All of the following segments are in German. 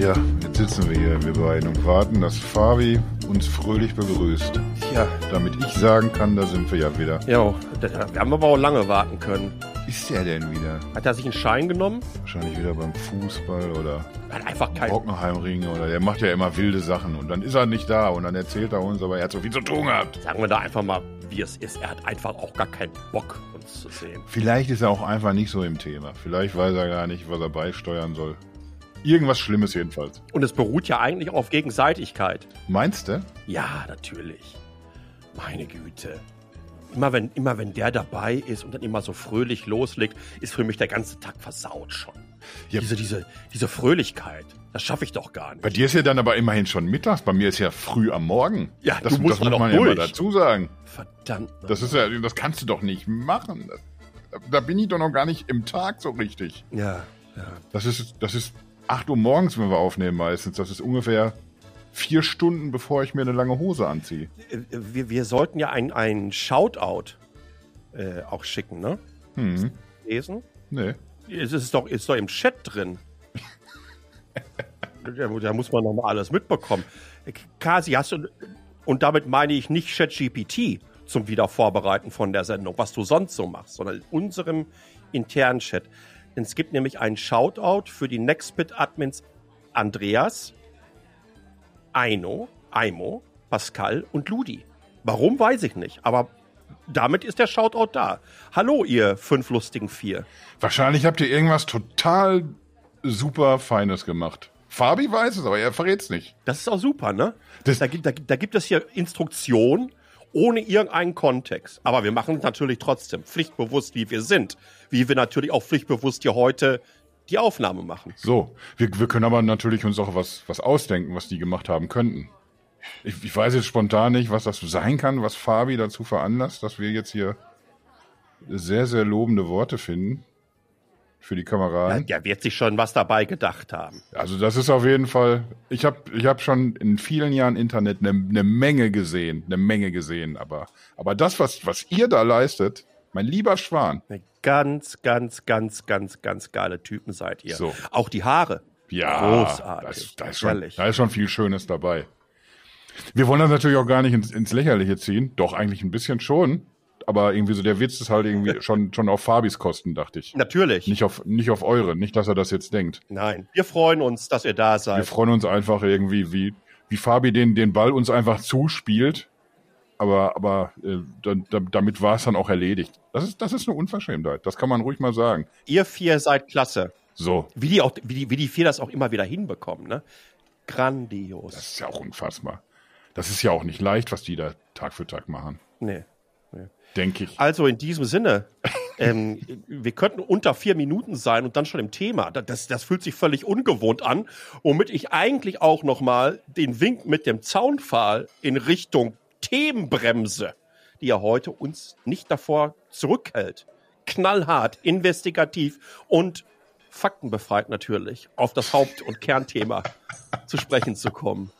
Ja, jetzt sitzen wir hier, wir beiden, und warten, dass Fabi uns fröhlich begrüßt. Ja. Damit ich sagen kann, da sind wir ja wieder. Ja, wir haben aber auch lange warten können. Ist der denn wieder? Hat er sich einen Schein genommen? Wahrscheinlich wieder beim Fußball oder Hat einfach kein. Bockenheimring oder der macht ja immer wilde Sachen und dann ist er nicht da und dann erzählt er uns, aber er hat so viel zu tun gehabt. Sagen wir da einfach mal, wie es ist. Er hat einfach auch gar keinen Bock, uns zu sehen. Vielleicht ist er auch einfach nicht so im Thema. Vielleicht weiß er gar nicht, was er beisteuern soll. Irgendwas Schlimmes jedenfalls. Und es beruht ja eigentlich auf Gegenseitigkeit. Meinst du? Ja, natürlich. Meine Güte. Immer wenn, immer wenn der dabei ist und dann immer so fröhlich loslegt, ist für mich der ganze Tag versaut schon. Ja. Diese, diese, diese Fröhlichkeit, das schaffe ich doch gar nicht. Bei dir ist ja dann aber immerhin schon mittags. Bei mir ist ja früh am Morgen. Ja, das, du musst das muss doch man ja mal durch. dazu sagen. Verdammt. Das ist ja, das kannst du doch nicht machen. Da bin ich doch noch gar nicht im Tag so richtig. Ja, ja. Das ist, das ist 8 Uhr morgens, wenn wir aufnehmen meistens. Das ist ungefähr vier Stunden, bevor ich mir eine lange Hose anziehe. Äh, Wir, wir sollten ja ein, ein Shoutout äh, auch schicken, ne? Hm. Lesen? Nee. Es ist doch, ist doch im Chat drin. da, muss man noch mal alles mitbekommen. Kasi, hast du, und damit meine ich nicht ChatGPT zum Wiedervorbereiten von der Sendung, was du sonst so machst, sondern in unserem internen Chat. Denn es gibt nämlich einen Shoutout für die Nextbit-Admins Andreas, Aino, Aimo, Pascal und Ludi. Warum, weiß ich nicht, aber damit ist der Shoutout da. Hallo, ihr fünf lustigen Vier. Wahrscheinlich habt ihr irgendwas total super Feines gemacht. Fabi weiß es, aber er verrät es nicht. Das ist auch super, ne? Da, da, da gibt es hier Instruktionen ohne irgendeinen Kontext. Aber wir machen es natürlich trotzdem pflichtbewusst, wie wir sind. Wie wir natürlich auch pflichtbewusst hier heute die Aufnahme machen. So, wir, wir können aber natürlich uns auch was, was ausdenken, was die gemacht haben könnten. Ich, ich weiß jetzt spontan nicht, was das sein kann, was Fabi dazu veranlasst, dass wir jetzt hier sehr, sehr lobende Worte finden für die Ja, Kameraden. der wird sich schon was dabei gedacht haben. Also das ist auf jeden Fall, ich habe ich hab schon in vielen Jahren Internet eine ne Menge gesehen, eine Menge gesehen, aber, aber das, was, was ihr da leistet, mein lieber Schwan, Eine ganz, ganz, ganz, ganz, ganz geile Typen seid ihr. So. Auch die Haare. ja, Großartig. Da ist, schon, da ist schon viel Schönes dabei. Wir wollen das natürlich auch gar nicht ins, ins Lächerliche ziehen, doch eigentlich ein bisschen schon, aber irgendwie so der Witz ist halt irgendwie schon, schon auf Fabis Kosten, dachte ich. Natürlich. Nicht auf, nicht auf eure, nicht, dass er das jetzt denkt. Nein. Wir freuen uns, dass ihr da Wir seid. freuen uns einfach irgendwie, wie, wie Fabi den, den Ball uns einfach zuspielt. Aber, aber äh, da, da, damit war es dann auch erledigt. Das ist, das ist eine Unverschämtheit. Das kann man ruhig mal sagen. Ihr vier seid klasse. So, Wie die, auch, wie, die, wie die vier das auch immer wieder hinbekommen, ne? Grandios. das ist ja auch unfassbar. Das ist ja auch nicht leicht, was die da Tag für Tag machen. Nee. Denke ich. Also in diesem Sinne, ähm, wir könnten unter vier Minuten sein und dann schon im Thema. Das, das fühlt sich völlig ungewohnt an, womit ich eigentlich auch noch mal den Wink mit dem Zaunpfahl in Richtung Themenbremse, die ja heute uns nicht davor zurückhält, knallhart, investigativ und faktenbefreit natürlich auf das Haupt- und Kernthema zu sprechen zu kommen.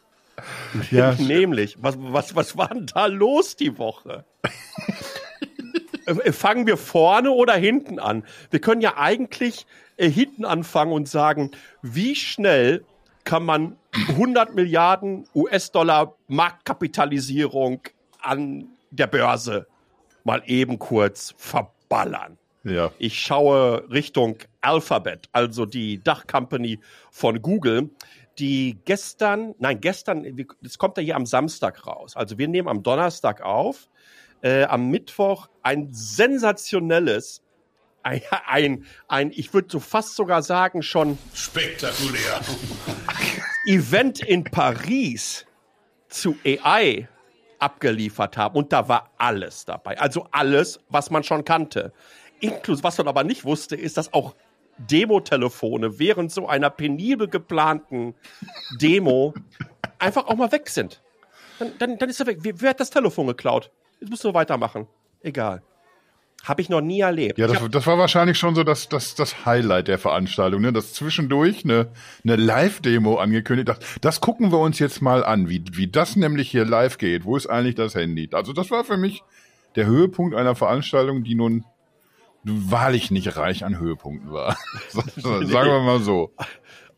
Ja, Nämlich, was, was, was war denn da los die Woche? Fangen wir vorne oder hinten an? Wir können ja eigentlich äh, hinten anfangen und sagen, wie schnell kann man 100 Milliarden US-Dollar Marktkapitalisierung an der Börse mal eben kurz verballern? ja. Ich schaue Richtung Alphabet, also die Dachcompany von Google, die gestern, nein, gestern, das kommt ja hier am Samstag raus. Also wir nehmen am Donnerstag auf, äh, am Mittwoch ein sensationelles, ein, ein, ein ich würde so fast sogar sagen, schon Spektakulär. Event in Paris zu AI abgeliefert haben. Und da war alles dabei. Also alles, was man schon kannte. Inklusive, was man aber nicht wusste, ist, dass auch Demo-Telefone während so einer penibel geplanten Demo einfach auch mal weg sind. Dann, dann, dann ist er weg. Wer, wer hat das Telefon geklaut? Jetzt musst du weitermachen. Egal. Habe ich noch nie erlebt. Ja, das, das war wahrscheinlich schon so das, das, das Highlight der Veranstaltung, ne? dass zwischendurch eine, eine Live-Demo angekündigt hat. Das gucken wir uns jetzt mal an, wie, wie das nämlich hier live geht. Wo ist eigentlich das Handy? Also das war für mich der Höhepunkt einer Veranstaltung, die nun wahrlich nicht reich an Höhepunkten war. Sagen wir mal so.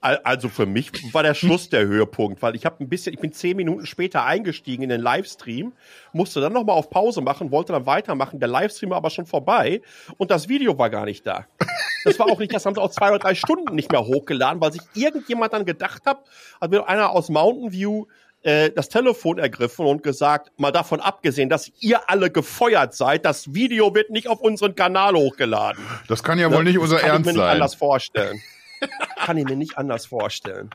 Also für mich war der Schluss der Höhepunkt, weil ich habe ein bisschen, ich bin zehn Minuten später eingestiegen in den Livestream, musste dann nochmal auf Pause machen, wollte dann weitermachen, der Livestream war aber schon vorbei und das Video war gar nicht da. Das war auch nicht, das haben sie auch zwei oder drei Stunden nicht mehr hochgeladen, weil sich irgendjemand dann gedacht hat, hat mir einer aus Mountain View äh, das Telefon ergriffen und gesagt, mal davon abgesehen, dass ihr alle gefeuert seid, das Video wird nicht auf unseren Kanal hochgeladen. Das kann ja wohl nicht unser Ernst sein. Kann ich mir nicht anders vorstellen. kann ich mir nicht anders vorstellen.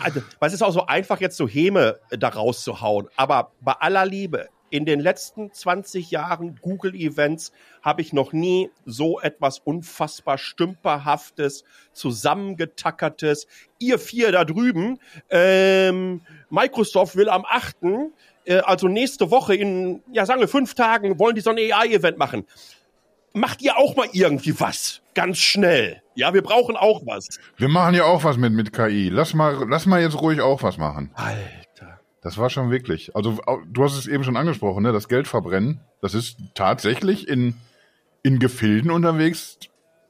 Also, weil es ist auch so einfach, jetzt so Häme äh, da rauszuhauen. Aber bei aller Liebe, in den letzten 20 Jahren Google-Events habe ich noch nie so etwas unfassbar stümperhaftes, zusammengetackertes. Ihr vier da drüben, ähm, Microsoft will am 8., äh, also nächste Woche in, ja sagen wir fünf Tagen, wollen die so ein AI-Event machen. Macht ihr auch mal irgendwie was? Ganz schnell. Ja, wir brauchen auch was. Wir machen ja auch was mit, mit KI. Lass mal, lass mal jetzt ruhig auch was machen. Alter. Das war schon wirklich. Also du hast es eben schon angesprochen, ne? Das Geld verbrennen, das ist tatsächlich in, in Gefilden unterwegs.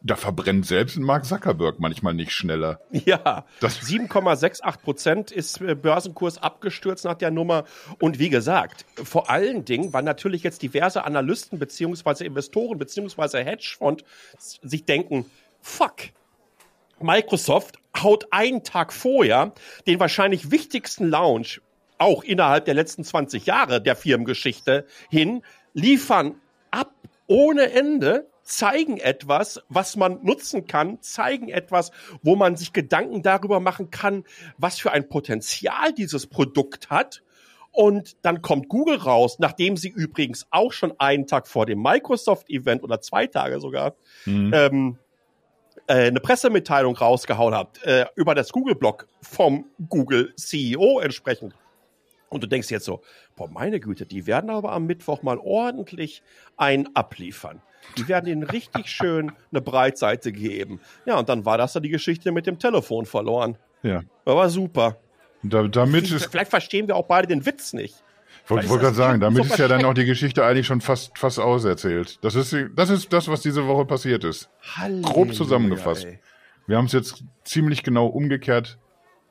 Da verbrennt selbst Mark Zuckerberg manchmal nicht schneller. Ja, 7,68 Prozent ist äh, Börsenkurs abgestürzt nach der Nummer. Und wie gesagt, vor allen Dingen, weil natürlich jetzt diverse Analysten beziehungsweise Investoren beziehungsweise Hedgefonds sich denken, fuck, Microsoft haut einen Tag vorher den wahrscheinlich wichtigsten Launch auch innerhalb der letzten 20 Jahre der Firmengeschichte hin, liefern ab ohne Ende, zeigen etwas, was man nutzen kann, zeigen etwas, wo man sich Gedanken darüber machen kann, was für ein Potenzial dieses Produkt hat. Und dann kommt Google raus, nachdem sie übrigens auch schon einen Tag vor dem Microsoft-Event oder zwei Tage sogar mhm. ähm, äh, eine Pressemitteilung rausgehauen habt äh, über das Google-Blog vom Google-CEO entsprechend. Und du denkst jetzt so, boah, meine Güte, die werden aber am Mittwoch mal ordentlich ein abliefern. Die werden ihnen richtig schön eine Breitseite geben. Ja, und dann war das dann die Geschichte mit dem Telefon verloren. Ja. Aber super. Da, damit vielleicht, ist, vielleicht verstehen wir auch beide den Witz nicht. Ich wollte gerade sagen, damit so ist ja dann auch die Geschichte eigentlich schon fast, fast auserzählt. Das ist, das ist das, was diese Woche passiert ist. Halleluja, Grob zusammengefasst. Ey. Wir haben es jetzt ziemlich genau umgekehrt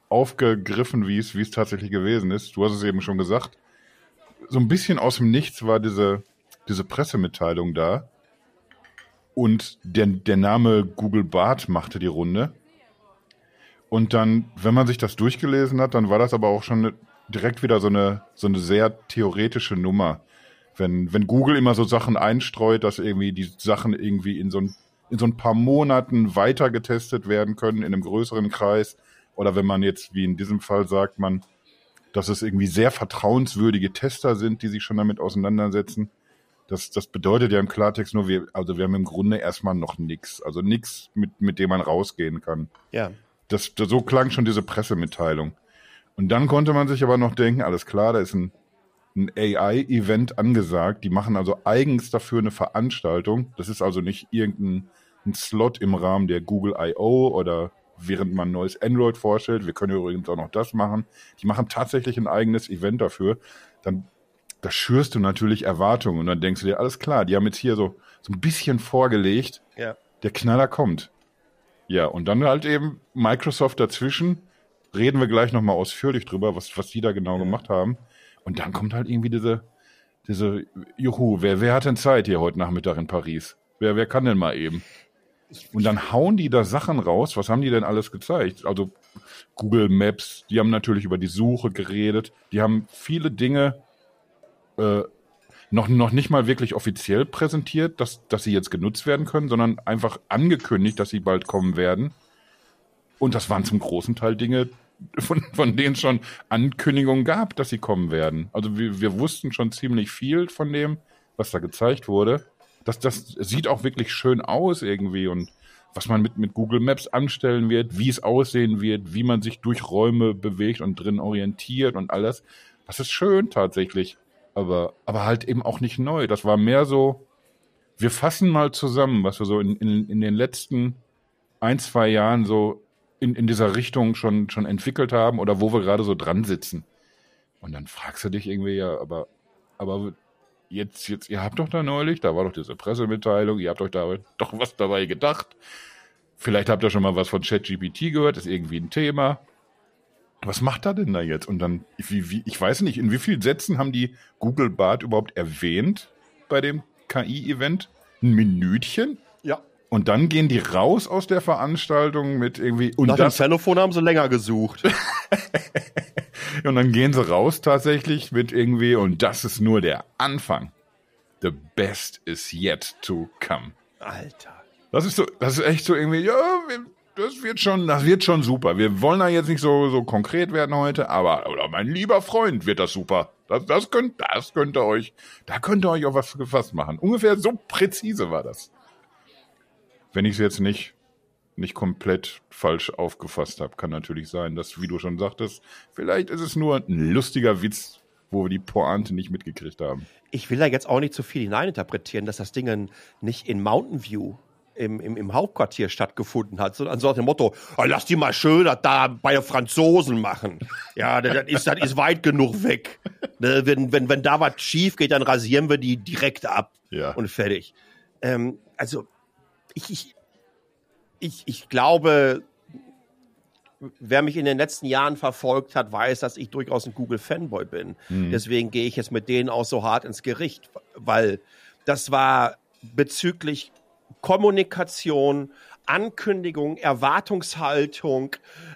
aufgegriffen, wie es, wie es tatsächlich gewesen ist. Du hast es eben schon gesagt. So ein bisschen aus dem Nichts war diese, diese Pressemitteilung da. Und der, der Name Google Bart machte die Runde. Und dann, wenn man sich das durchgelesen hat, dann war das aber auch schon direkt wieder so eine, so eine sehr theoretische Nummer. Wenn, wenn Google immer so Sachen einstreut, dass irgendwie die Sachen irgendwie in so ein, in so ein paar Monaten weiter getestet werden können, in einem größeren Kreis, oder wenn man jetzt, wie in diesem Fall sagt man, dass es irgendwie sehr vertrauenswürdige Tester sind, die sich schon damit auseinandersetzen. Das, das bedeutet ja im Klartext nur, wir, also wir haben im Grunde erstmal noch nichts. Also nichts, mit, mit dem man rausgehen kann. Ja. Das, das, so klang schon diese Pressemitteilung. Und dann konnte man sich aber noch denken, alles klar, da ist ein, ein AI-Event angesagt. Die machen also eigens dafür eine Veranstaltung. Das ist also nicht irgendein ein Slot im Rahmen der Google I.O. oder während man ein neues Android vorstellt. Wir können übrigens auch noch das machen. Die machen tatsächlich ein eigenes Event dafür. Dann da schürst du natürlich Erwartungen und dann denkst du dir, alles klar, die haben jetzt hier so, so ein bisschen vorgelegt. Ja. Der Knaller kommt. Ja, und dann halt eben Microsoft dazwischen. Reden wir gleich nochmal ausführlich drüber, was, was die da genau ja. gemacht haben. Und dann kommt halt irgendwie diese, diese, juhu, wer, wer hat denn Zeit hier heute Nachmittag in Paris? Wer, wer kann denn mal eben? Und dann hauen die da Sachen raus. Was haben die denn alles gezeigt? Also Google Maps, die haben natürlich über die Suche geredet. Die haben viele Dinge äh, noch, noch nicht mal wirklich offiziell präsentiert, dass, dass sie jetzt genutzt werden können, sondern einfach angekündigt, dass sie bald kommen werden. Und das waren zum großen Teil Dinge, von, von denen es schon Ankündigungen gab, dass sie kommen werden. Also wir, wir wussten schon ziemlich viel von dem, was da gezeigt wurde das, das sieht auch wirklich schön aus irgendwie und was man mit, mit Google Maps anstellen wird, wie es aussehen wird, wie man sich durch Räume bewegt und drin orientiert und alles. Das ist schön tatsächlich, aber, aber halt eben auch nicht neu. Das war mehr so, wir fassen mal zusammen, was wir so in, in, in den letzten ein, zwei Jahren so in, in dieser Richtung schon, schon entwickelt haben oder wo wir gerade so dran sitzen. Und dann fragst du dich irgendwie, ja, aber, aber jetzt, jetzt, ihr habt doch da neulich, da war doch diese Pressemitteilung, ihr habt euch da doch was dabei gedacht. vielleicht habt ihr schon mal was von ChatGPT gehört, ist irgendwie ein Thema. Was macht er denn da jetzt? Und dann, wie, wie, ich weiß nicht, in wie vielen Sätzen haben die Google Bart überhaupt erwähnt bei dem KI-Event? Ein Minütchen? Ja. Und dann gehen die raus aus der Veranstaltung mit irgendwie. Und Nach das, dem Telefon haben sie länger gesucht. und dann gehen sie raus tatsächlich mit irgendwie, und das ist nur der Anfang. The best is yet to come. Alter. Das ist so, das ist echt so irgendwie, ja, wir- das wird schon, das wird schon super. Wir wollen da jetzt nicht so, so konkret werden heute, aber, oder mein lieber Freund, wird das super. Das, das könnt, das könnt ihr euch, da könnt ihr euch auf was gefasst machen. Ungefähr so präzise war das. Wenn ich es jetzt nicht, nicht komplett falsch aufgefasst habe, kann natürlich sein, dass, wie du schon sagtest, vielleicht ist es nur ein lustiger Witz, wo wir die Pointe nicht mitgekriegt haben. Ich will da jetzt auch nicht zu viel hineininterpretieren, dass das Ding nicht in Mountain View im, im, im Hauptquartier stattgefunden hat, sondern so nach dem Motto, "Ah, lass die mal schön das da bei den Franzosen machen. Ja, das, das, ist, das ist weit genug weg. Ne, wenn, wenn, wenn da was schief geht, dann rasieren wir die direkt ab Ja. und fertig. Ähm, also, ich, ich, ich, ich glaube, wer mich in den letzten Jahren verfolgt hat, weiß, dass ich durchaus ein Google-Fanboy bin. Deswegen gehe ich jetzt mit denen auch so hart ins Gericht, weil das war bezüglich Kommunikation, Ankündigung, Erwartungshaltung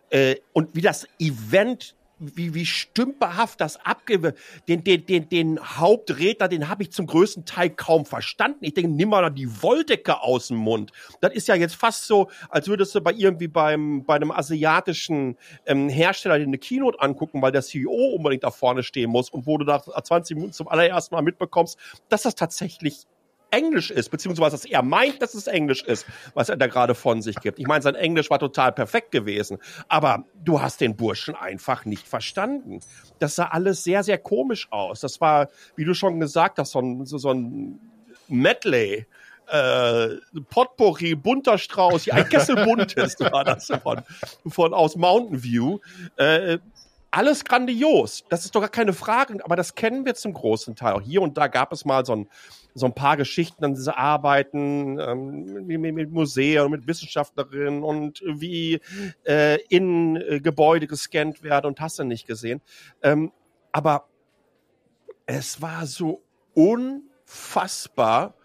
äh, und wie das Event wie, wie stümperhaft das abge... Den, den, den, den Hauptredner, den habe ich zum größten Teil kaum verstanden. Ich denke, nimm mal die Wolldecke aus dem Mund. Das ist ja jetzt fast so, als würdest du bei irgendwie beim, bei einem asiatischen ähm, Hersteller dir eine Keynote angucken, weil der CEO unbedingt da vorne stehen muss und wo du nach 20 Minuten zum allerersten Mal mitbekommst, dass das tatsächlich Englisch ist, beziehungsweise dass er meint, dass es Englisch ist, was er da gerade von sich gibt. Ich meine, sein Englisch war total perfekt gewesen, aber du hast den Burschen einfach nicht verstanden. Das sah alles sehr, sehr komisch aus. Das war, wie du schon gesagt hast, so ein, so, so ein Medley. Äh, Potpourri, bunter Strauß, ja, ein Kessel buntes war das von, von aus Mountain View. Äh, alles grandios. Das ist doch gar keine Frage, aber das kennen wir zum großen Teil. Auch hier und da gab es mal so ein, so ein paar Geschichten an diese Arbeiten ähm, mit, mit Museen, mit Wissenschaftlerinnen und wie äh, in äh, Gebäude gescannt werden und hast du nicht gesehen. Ähm, aber es war so unfassbar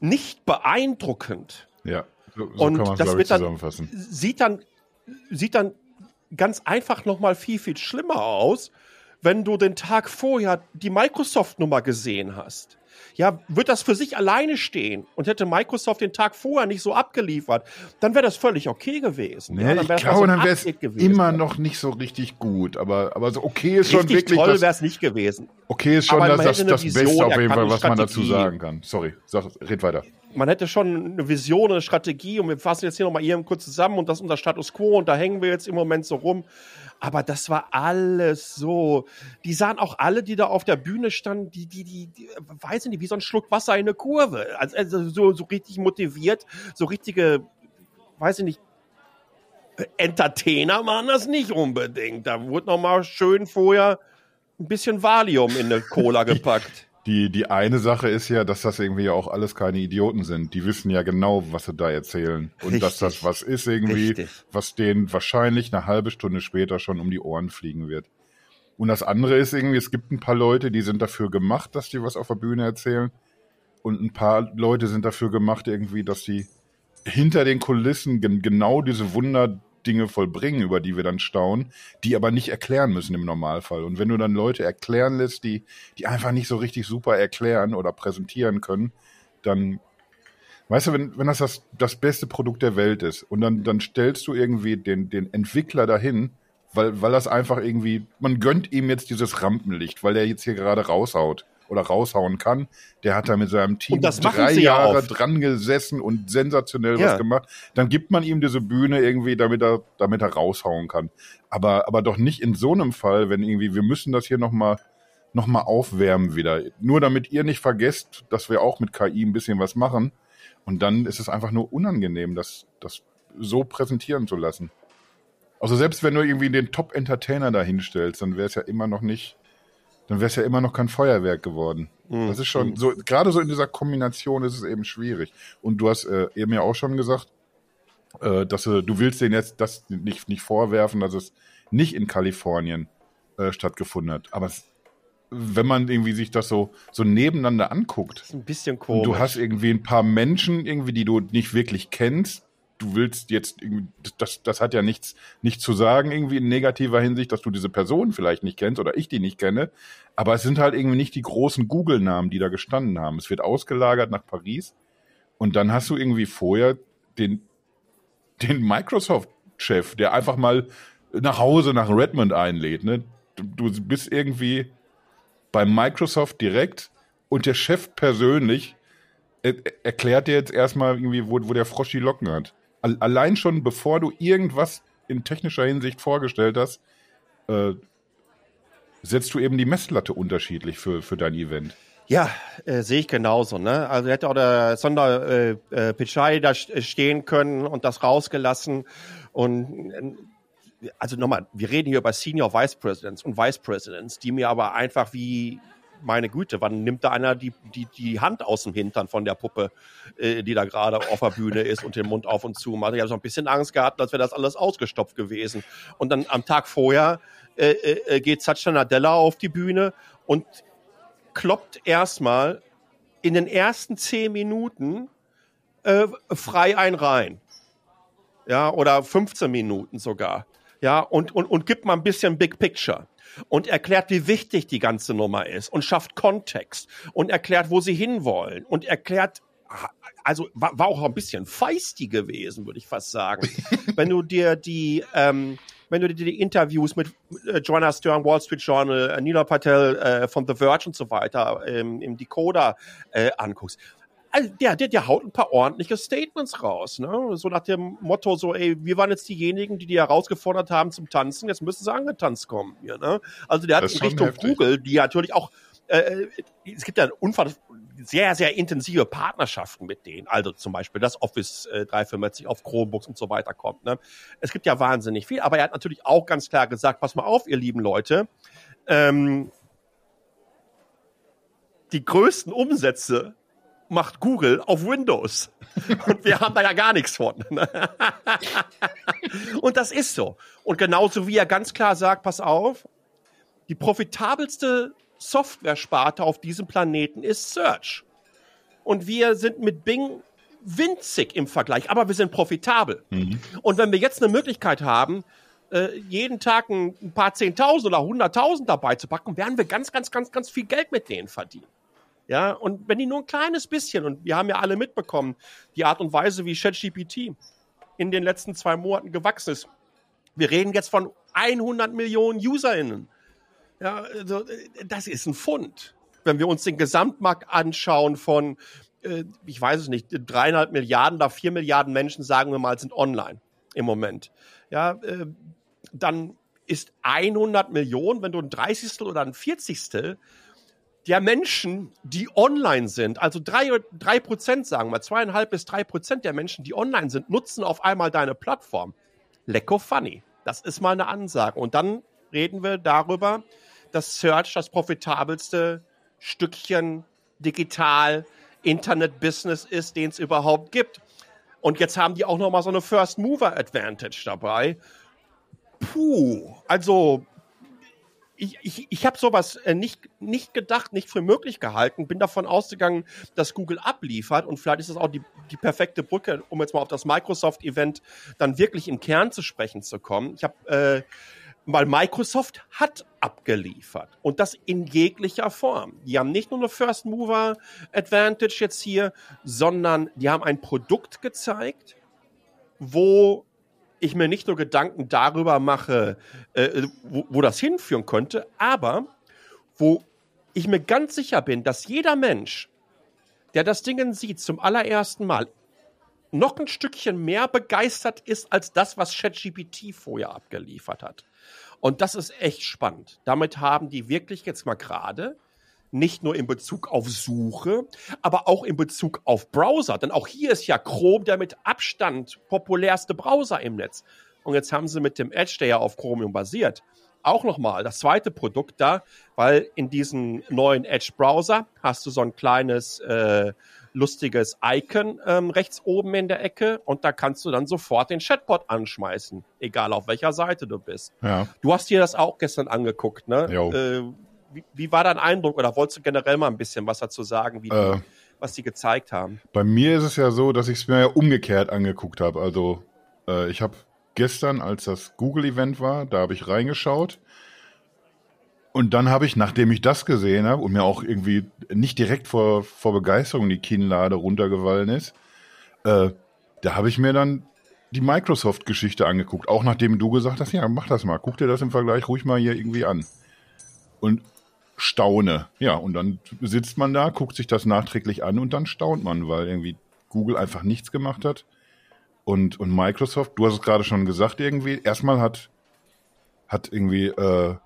nicht beeindruckend Ja, so, so Und kann man es, das glaube ich, wird dann- zusammenfassen. sieht dann, sieht dann ganz einfach noch mal viel, viel schlimmer aus, wenn du den Tag vorher die Microsoft-Nummer gesehen hast. Ja, wird das für sich alleine stehen und hätte Microsoft den Tag vorher nicht so abgeliefert, dann wäre das völlig okay gewesen. ja, Nee, dann ich mal glaube, so dann wäre es immer noch nicht so richtig gut, aber, aber so okay ist schon Richtig wirklich toll wäre es nicht gewesen. okay ist schon aber das, das, das Vision Beste auf jeden Fall, was man dazu sagen kann. Sorry, sag, red weiter. Man hätte schon eine Vision, eine Strategie und wir fassen jetzt hier nochmal eben kurz zusammen und das ist unser Status quo und da hängen wir jetzt im Moment so rum. Aber das war alles so. Die sahen auch alle, die da auf der Bühne standen, die, die, die, die weiß ich nicht, wie so ein Schluck Wasser in eine Kurve. Also, also so, so richtig motiviert, so richtige, weiß ich nicht, Entertainer waren das nicht unbedingt. Da wurde nochmal schön vorher ein bisschen Valium in eine Cola gepackt. Die, die eine Sache ist ja, dass das irgendwie ja auch alles keine Idioten sind. Die wissen ja genau, was sie da erzählen. Und dass das Richtig. was ist irgendwie, Richtig. was denen wahrscheinlich eine halbe Stunde später schon um die Ohren fliegen wird. Und das andere ist irgendwie, es gibt ein paar Leute, die sind dafür gemacht, dass die was auf der Bühne erzählen. Und ein paar Leute sind dafür gemacht, irgendwie, dass die hinter den Kulissen gen genau diese Wunderdinge vollbringen, über die wir dann staunen, die aber nicht erklären müssen im Normalfall. Und wenn du dann Leute erklären lässt, die, die einfach nicht so richtig super erklären oder präsentieren können, dann, weißt du, wenn, wenn das, das das beste Produkt der Welt ist und dann, dann stellst du irgendwie den, den Entwickler dahin, weil, weil das einfach irgendwie, man gönnt ihm jetzt dieses Rampenlicht, weil der jetzt hier gerade raushaut oder raushauen kann. Der hat da mit seinem Team drei ja Jahre oft. dran gesessen und sensationell Ja. was gemacht. Dann gibt man ihm diese Bühne irgendwie, damit er, damit er raushauen kann. Aber, aber doch nicht in so einem Fall, wenn irgendwie, wir müssen das hier nochmal noch mal aufwärmen wieder. Nur damit ihr nicht vergesst, dass wir auch mit KI ein bisschen was machen. Und dann ist es einfach nur unangenehm, das, das so präsentieren zu lassen. Also selbst wenn du irgendwie den Top-Entertainer da hinstellst, dann wäre es ja immer noch nicht, dann wäre es ja immer noch kein Feuerwerk geworden. Mhm. Das ist schon so, gerade so in dieser Kombination ist es eben schwierig. Und du hast äh, eben ja auch schon gesagt, äh, dass du, du willst denen jetzt das nicht, nicht vorwerfen, dass es nicht in Kalifornien äh, stattgefunden hat. Aber es, wenn man irgendwie sich das so, so nebeneinander anguckt. Das ist ein bisschen komisch. Du hast irgendwie ein paar Menschen, irgendwie, die du nicht wirklich kennst. Du willst jetzt, das, das hat ja nichts, nichts zu sagen, irgendwie in negativer Hinsicht, dass du diese Person vielleicht nicht kennst oder ich die nicht kenne. Aber es sind halt irgendwie nicht die großen Google-Namen, die da gestanden haben. Es wird ausgelagert nach Paris. Und dann hast du irgendwie vorher den, den Microsoft-Chef, der einfach mal nach Hause nach Redmond einlädt. Ne? Du, du bist irgendwie bei Microsoft direkt und der Chef persönlich er, erklärt dir jetzt erstmal irgendwie, wo, wo der Frosch die Locken hat. Allein schon, bevor du irgendwas in technischer Hinsicht vorgestellt hast, äh, setzt du eben die Messlatte unterschiedlich für, für dein Event. Ja, äh, sehe ich genauso. Ne? Also hätte auch der Sonder äh, äh, Pichai da stehen können und das rausgelassen. Und äh, also nochmal, wir reden hier über Senior Vice Presidents und Vice Presidents, die mir aber einfach wie meine Güte, wann nimmt da einer die, die, die Hand aus dem Hintern von der Puppe, äh, die da gerade auf der Bühne ist und den Mund auf und zu macht? Ich habe so ein bisschen Angst gehabt, als wäre das alles ausgestopft gewesen. Und dann am Tag vorher äh, äh, geht Satya Nadella auf die Bühne und kloppt erstmal in den ersten zehn Minuten äh, frei ein rein. Ja, oder 15 Minuten sogar. Ja, und, und, und gibt mal ein bisschen Big Picture und erklärt, wie wichtig die ganze Nummer ist und schafft Kontext und erklärt, wo sie hinwollen und erklärt, also war, war auch ein bisschen feisty gewesen, würde ich fast sagen. Wenn du dir die, ähm, wenn du dir die Interviews mit äh, Joanna Stern, Wall Street Journal, äh, Nina Patel äh, von The Verge und so weiter ähm, im Decoder äh, anguckst, also der, der, der haut ein paar ordentliche Statements raus, ne? So nach dem Motto, so, ey, wir waren jetzt diejenigen, die die herausgefordert haben zum Tanzen, jetzt müssen sie angetanzt kommen hier, ne? Also der hat in Richtung heftig. Google, die natürlich auch, äh, äh es gibt ja unfassbar sehr, sehr intensive Partnerschaften mit denen. Also zum Beispiel das Office äh, 365 auf Chromebooks und so weiter kommt. Ne? Es gibt ja wahnsinnig viel, aber er hat natürlich auch ganz klar gesagt, pass mal auf, ihr lieben Leute, ähm, die größten Umsätze macht Google auf Windows. Und wir haben da ja gar nichts von. Und das ist so. Und genauso wie er ganz klar sagt, pass auf, die profitabelste Software-Sparte auf diesem Planeten ist Search. Und wir sind mit Bing winzig im Vergleich, aber wir sind profitabel. Mhm. Und wenn wir jetzt eine Möglichkeit haben, äh, jeden Tag ein, paar Zehntausend oder Hunderttausend dabei zu packen, werden wir ganz, ganz, ganz, ganz viel Geld mit denen verdienen. Ja, und wenn die nur ein kleines bisschen, und wir haben ja alle mitbekommen, die Art und Weise, wie ChatGPT in den letzten zwei Monaten gewachsen ist. Wir reden jetzt von 100 Millionen UserInnen. Ja, also, das ist ein Fund. Wenn wir uns den Gesamtmarkt anschauen von, äh, ich weiß es nicht, dreieinhalb Milliarden oder vier Milliarden Menschen, sagen wir mal, sind online im Moment. Ja, äh, dann ist 100 Millionen, wenn du ein Dreißigstel oder ein Vierzigstel der Menschen, die online sind, also drei, drei Prozent sagen wir, zweieinhalb bis drei Prozent der Menschen, die online sind, nutzen auf einmal deine Plattform. Lecko funny. Das ist mal eine Ansage. Und dann reden wir darüber, dass Search das profitabelste Stückchen digital Internet-Business ist, den es überhaupt gibt. Und jetzt haben die auch noch mal so eine First Mover Advantage dabei. Puh, also ich, ich, ich habe sowas äh, nicht, nicht gedacht, nicht für möglich gehalten, bin davon ausgegangen, dass Google abliefert und vielleicht ist das auch die, die perfekte Brücke, um jetzt mal auf das Microsoft-Event dann wirklich im Kern zu sprechen zu kommen. Ich habe, äh, weil Microsoft hat abgeliefert und das in jeglicher Form. Die haben nicht nur eine First Mover Advantage jetzt hier, sondern die haben ein Produkt gezeigt, wo ich mir nicht nur Gedanken darüber mache, äh, wo, wo das hinführen könnte, aber wo ich mir ganz sicher bin, dass jeder Mensch, der das Ding sieht zum allerersten Mal, noch ein Stückchen mehr begeistert ist als das, was ChatGPT vorher abgeliefert hat. Und das ist echt spannend. Damit haben die wirklich jetzt mal gerade nicht nur in Bezug auf Suche, aber auch in Bezug auf Browser. Denn auch hier ist ja Chrome der mit Abstand populärste Browser im Netz. Und jetzt haben sie mit dem Edge, der ja auf Chromium basiert, auch nochmal das zweite Produkt da, weil in diesem neuen Edge-Browser hast du so ein kleines äh, lustiges Icon ähm, rechts oben in der Ecke und da kannst du dann sofort den Chatbot anschmeißen, egal auf welcher Seite du bist. Ja. Du hast dir das auch gestern angeguckt, ne? Jo. Äh, wie, wie war dein Eindruck oder wolltest du generell mal ein bisschen was dazu sagen, wie die, Äh, was die gezeigt haben? Bei mir ist es ja so, dass ich es mir ja umgekehrt angeguckt habe. Also äh, ich habe gestern, als das Google-Event war, da habe ich reingeschaut. Und dann habe ich, nachdem ich das gesehen habe und mir auch irgendwie nicht direkt vor, vor Begeisterung die Kinnlade runtergefallen ist, äh, da habe ich mir dann die Microsoft-Geschichte angeguckt. Auch nachdem du gesagt hast, ja, mach das mal, guck dir das im Vergleich ruhig mal hier irgendwie an. Und staune. Ja, und dann sitzt man da, guckt sich das nachträglich an und dann staunt man, weil irgendwie Google einfach nichts gemacht hat. Und, und Microsoft, du hast es gerade schon gesagt, irgendwie, erstmal hat, hat irgendwie äh,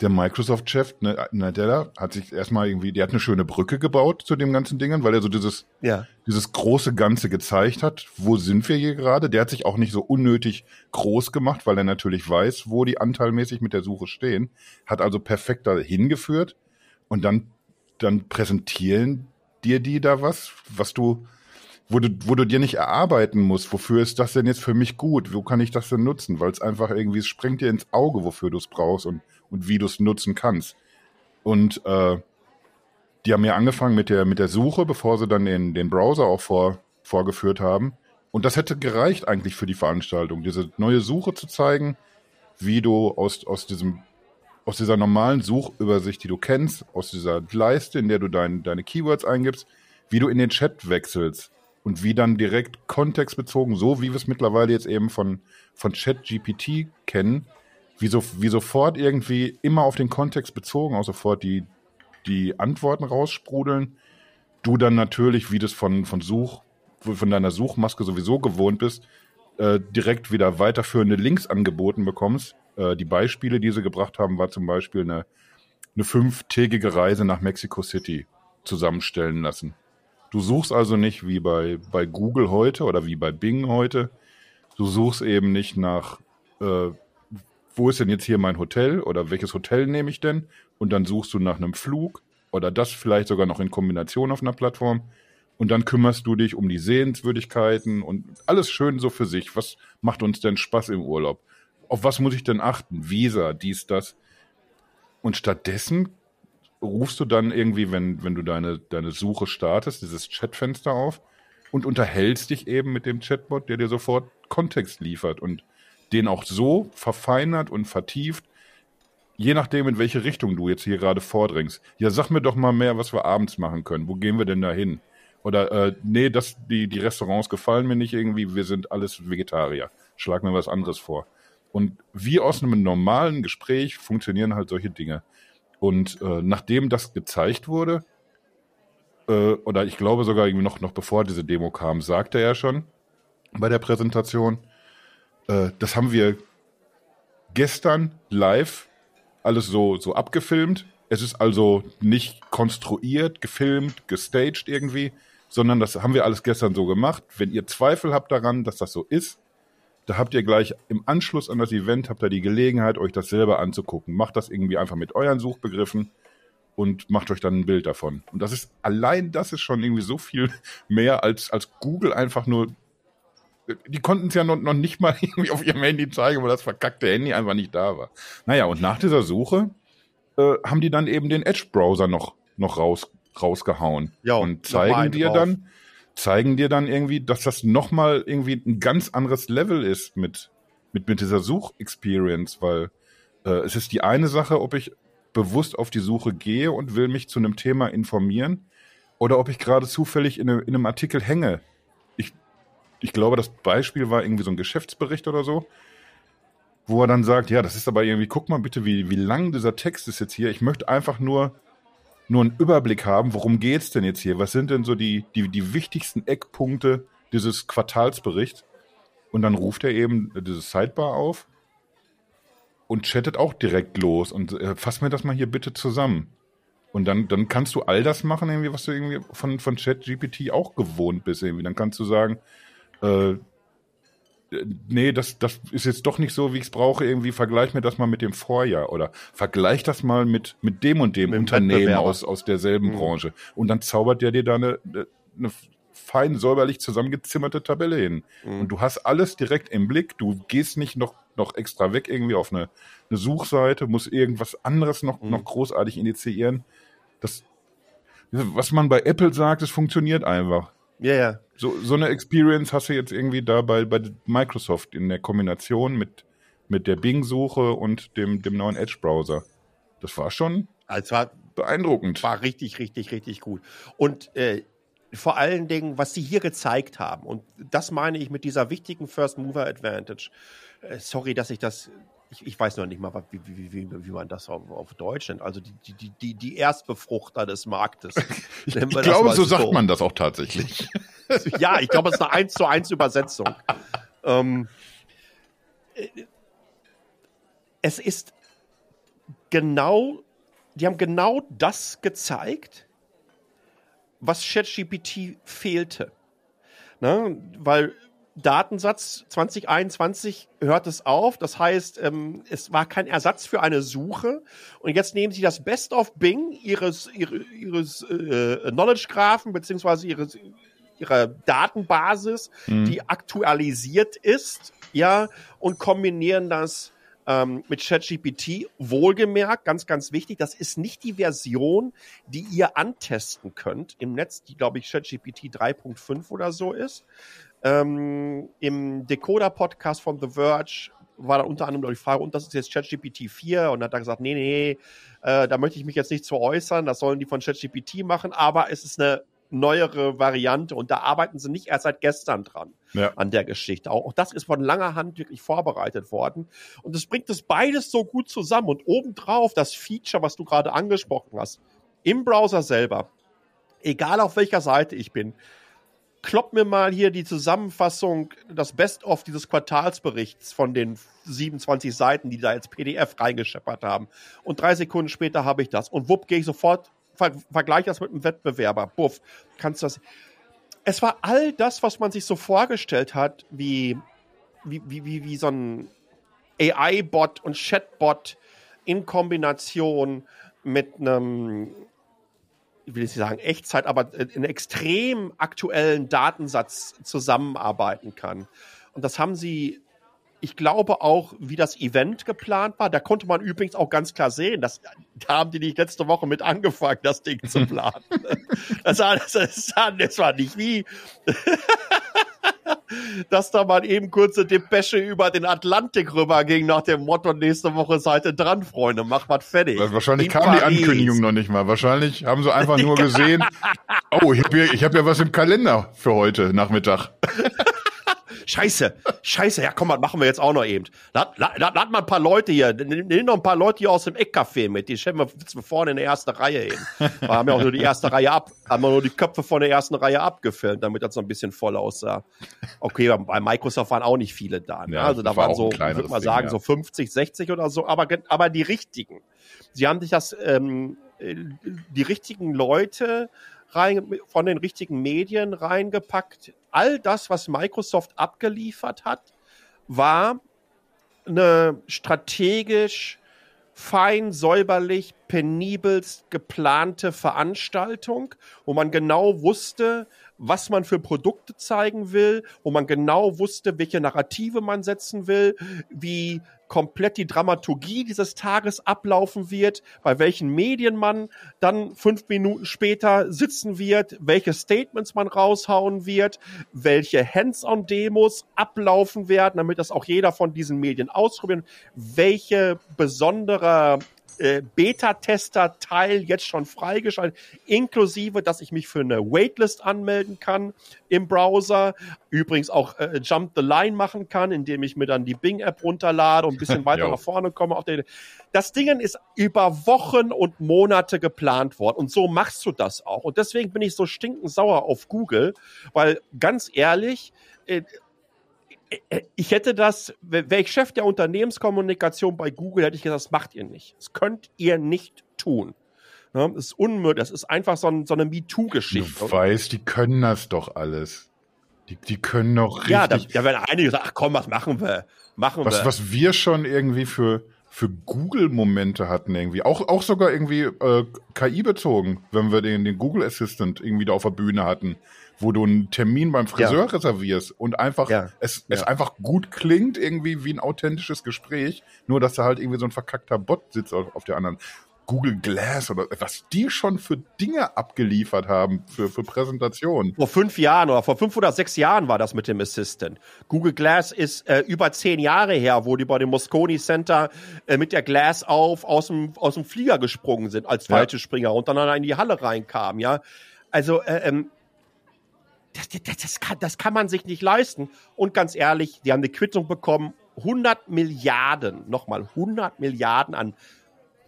der Microsoft-Chef, ne, Nadella, hat sich erstmal irgendwie, der hat eine schöne Brücke gebaut zu dem ganzen Dingen, weil er so dieses, Ja. dieses große Ganze gezeigt hat. Wo sind wir hier gerade? Der hat sich auch nicht so unnötig groß gemacht, weil er natürlich weiß, wo die anteilmäßig mit der Suche stehen. Hat also perfekt da hingeführt und dann, dann präsentieren dir die da was, was du, wo du, wo du dir nicht erarbeiten musst. Wofür ist das denn jetzt für mich gut? Wo kann ich das denn nutzen? Weil es einfach irgendwie, es springt dir ins Auge, wofür du es brauchst und, und wie du es nutzen kannst. Und äh, die haben ja angefangen mit der, mit der Suche, bevor sie dann den, den Browser auch vor, vorgeführt haben. Und das hätte gereicht eigentlich für die Veranstaltung, diese neue Suche zu zeigen, wie du aus, aus diesem, aus dieser normalen Suchübersicht, die du kennst, aus dieser Leiste, in der du dein, deine Keywords eingibst, wie du in den Chat wechselst und wie dann direkt kontextbezogen, so wie wir es mittlerweile jetzt eben von, von ChatGPT kennen, wie, so, wie sofort irgendwie immer auf den Kontext bezogen, auch sofort die, die Antworten raussprudeln. Du dann natürlich, wie das von, von Such, von deiner Suchmaske sowieso gewohnt bist, äh, direkt wieder weiterführende Links angeboten bekommst. Äh, die Beispiele, die sie gebracht haben, war zum Beispiel eine, eine fünftägige Reise nach Mexico City zusammenstellen lassen. Du suchst also nicht wie bei, bei Google heute oder wie bei Bing heute. Du suchst eben nicht nach, äh, wo ist denn jetzt hier mein Hotel oder welches Hotel nehme ich denn? Und dann suchst du nach einem Flug oder das vielleicht sogar noch in Kombination auf einer Plattform. Und dann kümmerst du dich um die Sehenswürdigkeiten und alles schön so für sich. Was macht uns denn Spaß im Urlaub? Auf was muss ich denn achten? Visa, dies, das. Und stattdessen rufst du dann irgendwie, wenn, wenn du deine, deine Suche startest, dieses Chatfenster auf und unterhältst dich eben mit dem Chatbot, der dir sofort Kontext liefert und den auch so verfeinert und vertieft, je nachdem, in welche Richtung du jetzt hier gerade vordringst. Ja, sag mir doch mal mehr, was wir abends machen können. Wo gehen wir denn da hin? Oder, äh, nee, das, die, die Restaurants gefallen mir nicht irgendwie, wir sind alles Vegetarier. Schlag mir was anderes vor. Und wie aus einem normalen Gespräch funktionieren halt solche Dinge. Und äh, nachdem das gezeigt wurde, äh, oder ich glaube sogar irgendwie noch, noch bevor diese Demo kam, sagte er schon bei der Präsentation, äh, das haben wir gestern live alles so, so abgefilmt. Es ist also nicht konstruiert, gefilmt, gestaged irgendwie, sondern das haben wir alles gestern so gemacht. Wenn ihr Zweifel habt daran, dass das so ist, da habt ihr gleich im Anschluss an das Event, habt ihr die Gelegenheit, euch das selber anzugucken. Macht das irgendwie einfach mit euren Suchbegriffen und macht euch dann ein Bild davon. Und das ist, allein das ist schon irgendwie so viel mehr als, als Google einfach nur, die konnten es ja noch, noch nicht mal irgendwie auf ihrem Handy zeigen, weil das verkackte Handy einfach nicht da war. Naja, und nach dieser Suche äh, haben die dann eben den Edge-Browser noch, noch raus, rausgehauen. Ja, und zeigen dir drauf. dann, zeigen dir dann irgendwie, dass das nochmal irgendwie ein ganz anderes Level ist mit, mit, mit dieser Such-Experience, weil äh, es ist die eine Sache, ob ich bewusst auf die Suche gehe und will mich zu einem Thema informieren oder ob ich gerade zufällig in, in einem Artikel hänge. Ich, glaube, das Beispiel war irgendwie so ein Geschäftsbericht oder so, wo er dann sagt, ja, das ist aber irgendwie, guck mal bitte, wie, wie lang dieser Text ist jetzt hier. Ich möchte einfach nur, nur einen Überblick haben, worum geht's denn jetzt hier? Was sind denn so die, die, die wichtigsten Eckpunkte dieses Quartalsberichts? Und dann ruft er eben dieses Sidebar auf und chattet auch direkt los und äh, fass mir das mal hier bitte zusammen. Und dann, dann kannst du all das machen, irgendwie, was du irgendwie von, von ChatGPT auch gewohnt bist. Irgendwie. Dann kannst du sagen, äh, nee, das, das ist jetzt doch nicht so, wie ich es brauche. Irgendwie vergleich mir das mal mit dem Vorjahr oder vergleich das mal mit, mit dem und dem mit Unternehmen aus, aus derselben mhm. Branche. Und dann zaubert der dir da eine, eine fein säuberlich zusammengezimmerte Tabelle hin. Mhm. Und du hast alles direkt im Blick. Du gehst nicht noch, noch extra weg irgendwie auf eine, eine Suchseite, musst irgendwas anderes noch, mhm. noch großartig initiieren. Das, was man bei Apple sagt, es funktioniert einfach. Ja, ja. So, so eine Experience hast du jetzt irgendwie da bei, bei Microsoft in der Kombination mit, mit der Bing-Suche und dem, dem neuen Edge-Browser. Das war schon also war, beeindruckend. War richtig, richtig, richtig gut. Und äh, vor allen Dingen, was sie hier gezeigt haben, und das meine ich mit dieser wichtigen First Mover Advantage. Äh, sorry, dass ich das ich, ich, weiß noch nicht mal, wie, wie, wie, wie man das auf, auf, Deutsch nennt. Also die, die, die, die Erstbefruchter des Marktes. ich, ich glaube, so sagt man das auch tatsächlich. Ja, ich glaube, es ist eine 1 zu 1 Übersetzung. ähm, es ist genau, die haben genau das gezeigt, was ChatGPT fehlte. Ne? Weil Datensatz 2021 hört es auf. Das heißt, ähm, es war kein Ersatz für eine Suche. Und jetzt nehmen Sie das Best of Bing Ihres, ihres, ihres äh, Knowledge-Graphen beziehungsweise Ihres, Ihrer Datenbasis, mhm. die aktualisiert ist, ja, und kombinieren das ähm, mit ChatGPT. Wohlgemerkt, ganz, ganz wichtig, das ist nicht die Version, die ihr antesten könnt im Netz, die, glaube ich, ChatGPT 3.5 oder so ist, ähm, Im Decoder-Podcast von The Verge war dann unter anderem die Frage, und das ist jetzt ChatGPT 4 und hat da gesagt, nee, nee, äh, da möchte ich mich jetzt nicht zu äußern, das sollen die von ChatGPT machen, aber es ist eine neuere Variante und da arbeiten sie nicht erst seit gestern dran ja. an der Geschichte. Auch, auch, das ist von langer Hand wirklich vorbereitet worden und es bringt es beides so gut zusammen und obendrauf das Feature, was du gerade angesprochen hast, im Browser selber, egal auf welcher Seite ich bin, klopp mir mal hier die Zusammenfassung, das Best-of dieses Quartalsberichts von den 27 Seiten, die da als PDF reingescheppert haben. Und drei Sekunden später habe ich das. Und wupp, gehe ich sofort, ver vergleiche das mit einem Wettbewerber. Buff, kannst du das. Es war all das, was man sich so vorgestellt hat, wie, wie, wie, wie, wie so ein AI-Bot und Chat-Bot in Kombination mit einem ich will nicht sagen Echtzeit, aber in extrem aktuellen Datensatz zusammenarbeiten kann. Und das haben sie, ich glaube auch, wie das Event geplant war. Da konnte man übrigens auch ganz klar sehen, dass da haben die nicht letzte Woche mit angefangen, das Ding zu planen. das, war, das, das war nicht wie dass da mal eben kurze Depesche über den Atlantik rüber ging nach dem Motto, nächste Woche seid ihr dran, Freunde, mach was fertig. Wahrscheinlich In kam Paris. die Ankündigung noch nicht mal. Wahrscheinlich haben sie einfach nur gesehen, oh, ich habe ja, hab ja was im Kalender für heute Nachmittag. Scheiße, scheiße, ja komm, was machen wir jetzt auch noch eben. Lad, lad, lad mal ein paar Leute hier, nimm noch ein paar Leute hier aus dem Eckcafé mit, die stellen wir, wir vorne in der ersten Reihe hin. Wir haben ja auch nur die erste Reihe ab, haben wir nur die Köpfe von der ersten Reihe abgefilmt, damit das so ein bisschen voll aussah. Okay, bei Microsoft waren auch nicht viele da. Ne? Ja, also da waren so, ich würde mal sagen, Ding, ja. so 50, 60 oder so, aber, aber die richtigen. Sie haben sich das, ähm, äh, die richtigen Leute rein, von den richtigen Medien reingepackt. All das, was Microsoft abgeliefert hat, war eine strategisch fein, säuberlich, penibelst geplante Veranstaltung, wo man genau wusste, was man für Produkte zeigen will, wo man genau wusste, welche Narrative man setzen will, wie komplett die Dramaturgie dieses Tages ablaufen wird, bei welchen Medien man dann fünf Minuten später sitzen wird, welche Statements man raushauen wird, welche Hands-on-Demos ablaufen werden, damit das auch jeder von diesen Medien ausprobieren, welche besondere äh, Beta-Tester-Teil jetzt schon freigeschaltet, inklusive, dass ich mich für eine Waitlist anmelden kann im Browser. Übrigens auch äh, Jump the Line machen kann, indem ich mir dann die Bing-App runterlade und ein bisschen weiter nach vorne komme. Das Ding ist über Wochen und Monate geplant worden. Und so machst du das auch. Und deswegen bin ich so stinkend sauer auf Google, weil ganz ehrlich, äh, ich hätte das, wäre ich Chef der Unternehmenskommunikation bei Google, hätte ich gesagt, das macht ihr nicht. Das könnt ihr nicht tun. Das ist unmöglich. Das ist einfach so, ein, so eine MeToo-Geschichte. Du weißt, die können das doch alles. Die, die können noch richtig. Ja, da, da werden einige sagen, ach komm, was machen wir? Machen was, wir. was wir schon irgendwie für, für Google-Momente hatten, irgendwie. Auch, auch sogar irgendwie äh, KI-bezogen, wenn wir den, den Google Assistant irgendwie da auf der Bühne hatten, wo du einen Termin beim Friseur Ja. reservierst und einfach Ja. es, es Ja. einfach gut klingt, irgendwie wie ein authentisches Gespräch, nur dass da halt irgendwie so ein verkackter Bot sitzt auf, auf der anderen. Google Glass oder was die schon für Dinge abgeliefert haben für, für Präsentationen. Vor fünf Jahren oder vor fünf oder sechs Jahren war das mit dem Assistant. Google Glass ist äh, über zehn Jahre her, wo die bei dem Moscone Center äh, mit der Glass auf aus dem, aus dem Flieger gesprungen sind als Ja. Fallschirmspringer und dann in die Halle reinkamen, ja. Also, äh, ähm, das, das, das, kann, das kann man sich nicht leisten. Und ganz ehrlich, die haben eine Quittung bekommen, 100 Milliarden, nochmal 100 Milliarden an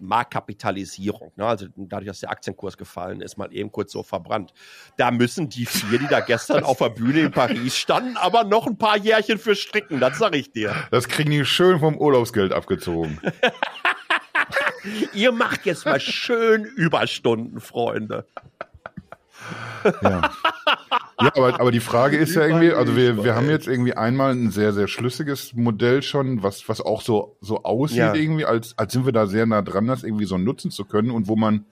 Marktkapitalisierung. Ne? Also dadurch, dass der Aktienkurs gefallen ist, mal eben kurz so verbrannt. Da müssen die vier, die da gestern auf der Bühne in Paris standen, aber noch ein paar Jährchen für stricken, das sag ich dir. Das kriegen die schön vom Urlaubsgeld abgezogen. Ihr macht jetzt mal schön Überstunden, Freunde. Ja. Ja, aber, aber die Frage ist ja irgendwie, also wir, wir haben jetzt irgendwie einmal ein sehr, sehr schlüssiges Modell schon, was, was auch so, so aussieht Ja. irgendwie, als, als sind wir da sehr nah dran, das irgendwie so nutzen zu können und wo man,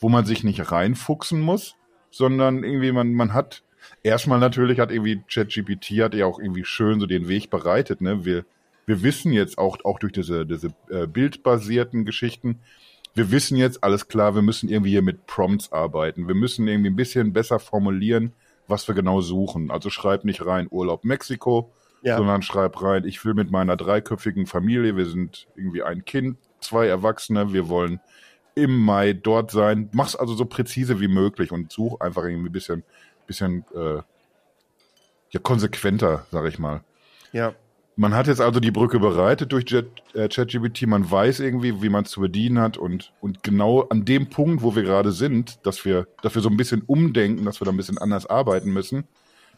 wo man sich nicht reinfuchsen muss, sondern irgendwie man, man hat, erstmal natürlich hat irgendwie ChatGPT hat ja auch irgendwie schön so den Weg bereitet, ne, wir, wir wissen jetzt auch, auch durch diese, diese äh, bildbasierten Geschichten, wir wissen jetzt, alles klar, wir müssen irgendwie hier mit Prompts arbeiten. Wir müssen irgendwie ein bisschen besser formulieren, was wir genau suchen. Also schreib nicht rein Urlaub Mexiko, Ja. sondern schreib rein, ich will mit meiner dreiköpfigen Familie, wir sind irgendwie ein Kind, zwei Erwachsene, wir wollen im Mai dort sein. Mach's also so präzise wie möglich und such einfach irgendwie ein bisschen, bisschen äh, ja, konsequenter, sag ich mal. Ja. Man hat jetzt also die Brücke bereitet durch Jet, äh, ChatGPT. Man weiß irgendwie, wie man es zu bedienen hat und, und genau an dem Punkt, wo wir gerade sind, dass wir, wir so ein bisschen umdenken, dass wir da ein bisschen anders arbeiten müssen.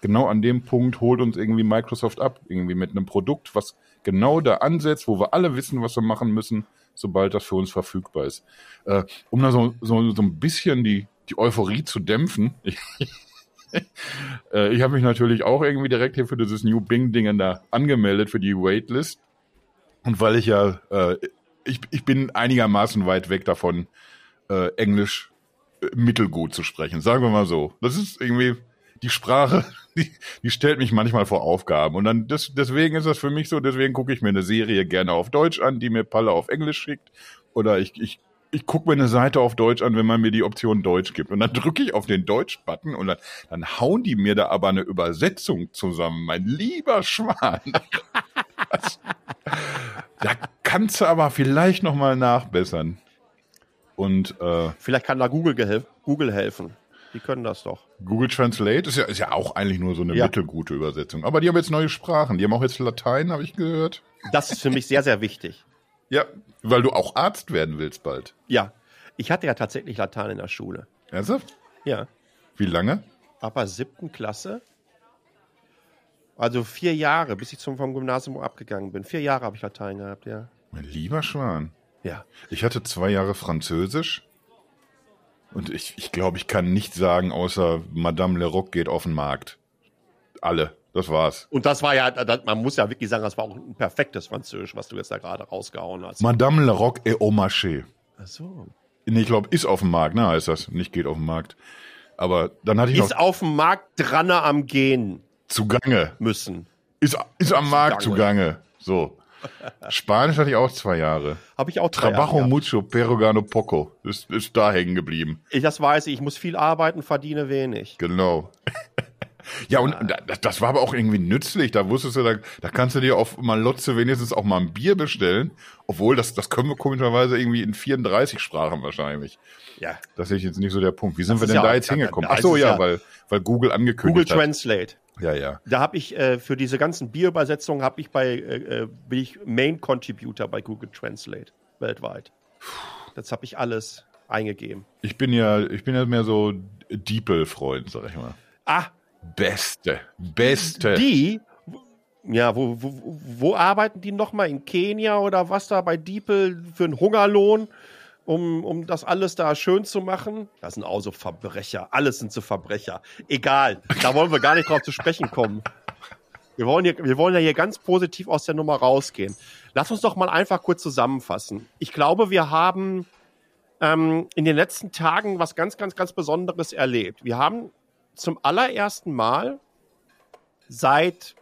Genau an dem Punkt holt uns irgendwie Microsoft ab, irgendwie mit einem Produkt, was genau da ansetzt, wo wir alle wissen, was wir machen müssen, sobald das für uns verfügbar ist. Äh, um da so, so, so ein bisschen die, die Euphorie zu dämpfen, ich, ich habe mich natürlich auch irgendwie direkt hier für dieses New Bing-Ding da angemeldet für die Waitlist. Und weil ich ja, äh, ich, ich bin einigermaßen weit weg davon, äh, Englisch äh, mittelgut zu sprechen. Sagen wir mal so. Das ist irgendwie die Sprache, die, die stellt mich manchmal vor Aufgaben. Und dann das, deswegen ist das für mich so, deswegen gucke ich mir eine Serie gerne auf Deutsch an, die mir Palle auf Englisch schickt. Oder ich, ich, ich gucke mir eine Seite auf Deutsch an, wenn man mir die Option Deutsch gibt. Und dann drücke ich auf den Deutsch-Button und dann, dann hauen die mir da aber eine Übersetzung zusammen. Mein lieber Schwan. Das, da kannst du aber vielleicht noch mal nachbessern. Und äh, Vielleicht kann da Google, gehel Google helfen. Die können das doch. Google Translate ist ja, ist ja auch eigentlich nur so eine Ja. mittelgute Übersetzung. Aber die haben jetzt neue Sprachen. Die haben auch jetzt Latein, habe ich gehört. Das ist für mich sehr, sehr wichtig. Ja, weil du auch Arzt werden willst bald. Ja. Ich hatte ja tatsächlich Latein in der Schule. Ernsthaft? Ja. Wie lange? Aber siebten Klasse. Also vier Jahre, bis ich zum vom Gymnasium abgegangen bin. Vier Jahre habe ich Latein gehabt, ja. Mein lieber Schwan. Ja. Ich hatte zwei Jahre Französisch. Und ich, ich glaube, ich kann nicht sagen, außer Madame Leroc geht auf den Markt. Alle. Das war's. Und das war ja, das, man muss ja wirklich sagen, das war auch ein perfektes Französisch, was du jetzt da gerade rausgehauen hast. Madame Leroc et au marché. Ach so. Nee, ich glaube, ist auf dem Markt, ne, heißt das. Nicht geht auf den Markt. Aber dann hatte ich Ist noch auf dem Markt dran am Gehen zugange. müssen. Ist, ist am Markt Zugange. So. Spanisch hatte ich auch zwei Jahre. Habe ich auch drei Jahre Trabajo gehabt. mucho, pero gano poco. Ist, ist da hängen geblieben. Ich, das weiß ich, ich muss viel arbeiten, verdiene wenig. Genau. Ja, und da- das, war aber auch irgendwie nützlich. Da wusstest du, da, da kannst du dir auf Malotze wenigstens auch mal ein Bier bestellen. Obwohl, das, das können wir komischerweise irgendwie in 34 Sprachen wahrscheinlich. Ja. Das ist jetzt nicht so der Punkt. Wie sind Das wir denn ja da auch- jetzt hingekommen? Ach so, ja, ja- weil, weil Google Google angekündigt hat. Translate. Ja, ja. Da habe ich äh, für diese ganzen Bierübersetzungen habe ich bei äh, äh, bin ich Main Contributor bei Google Translate weltweit. Das habe ich alles eingegeben. Ich bin ja, ich bin ja mehr so Diepel-Freund, sag ich mal. Ah, Beste, beste. die ja, wo, wo, wo arbeiten die nochmal? In Kenia oder was da bei Diepel für einen Hungerlohn? um, um das alles da schön zu machen. Das sind auch so Verbrecher. Alles sind so Verbrecher. Egal, da wollen wir gar nicht drauf zu sprechen kommen. Wir wollen, hier, wir wollen ja hier ganz positiv aus der Nummer rausgehen. Lass uns doch mal einfach kurz zusammenfassen. Ich glaube, wir haben ähm, in den letzten Tagen was ganz, ganz, ganz Besonderes erlebt. Wir haben zum allerersten Mal seit,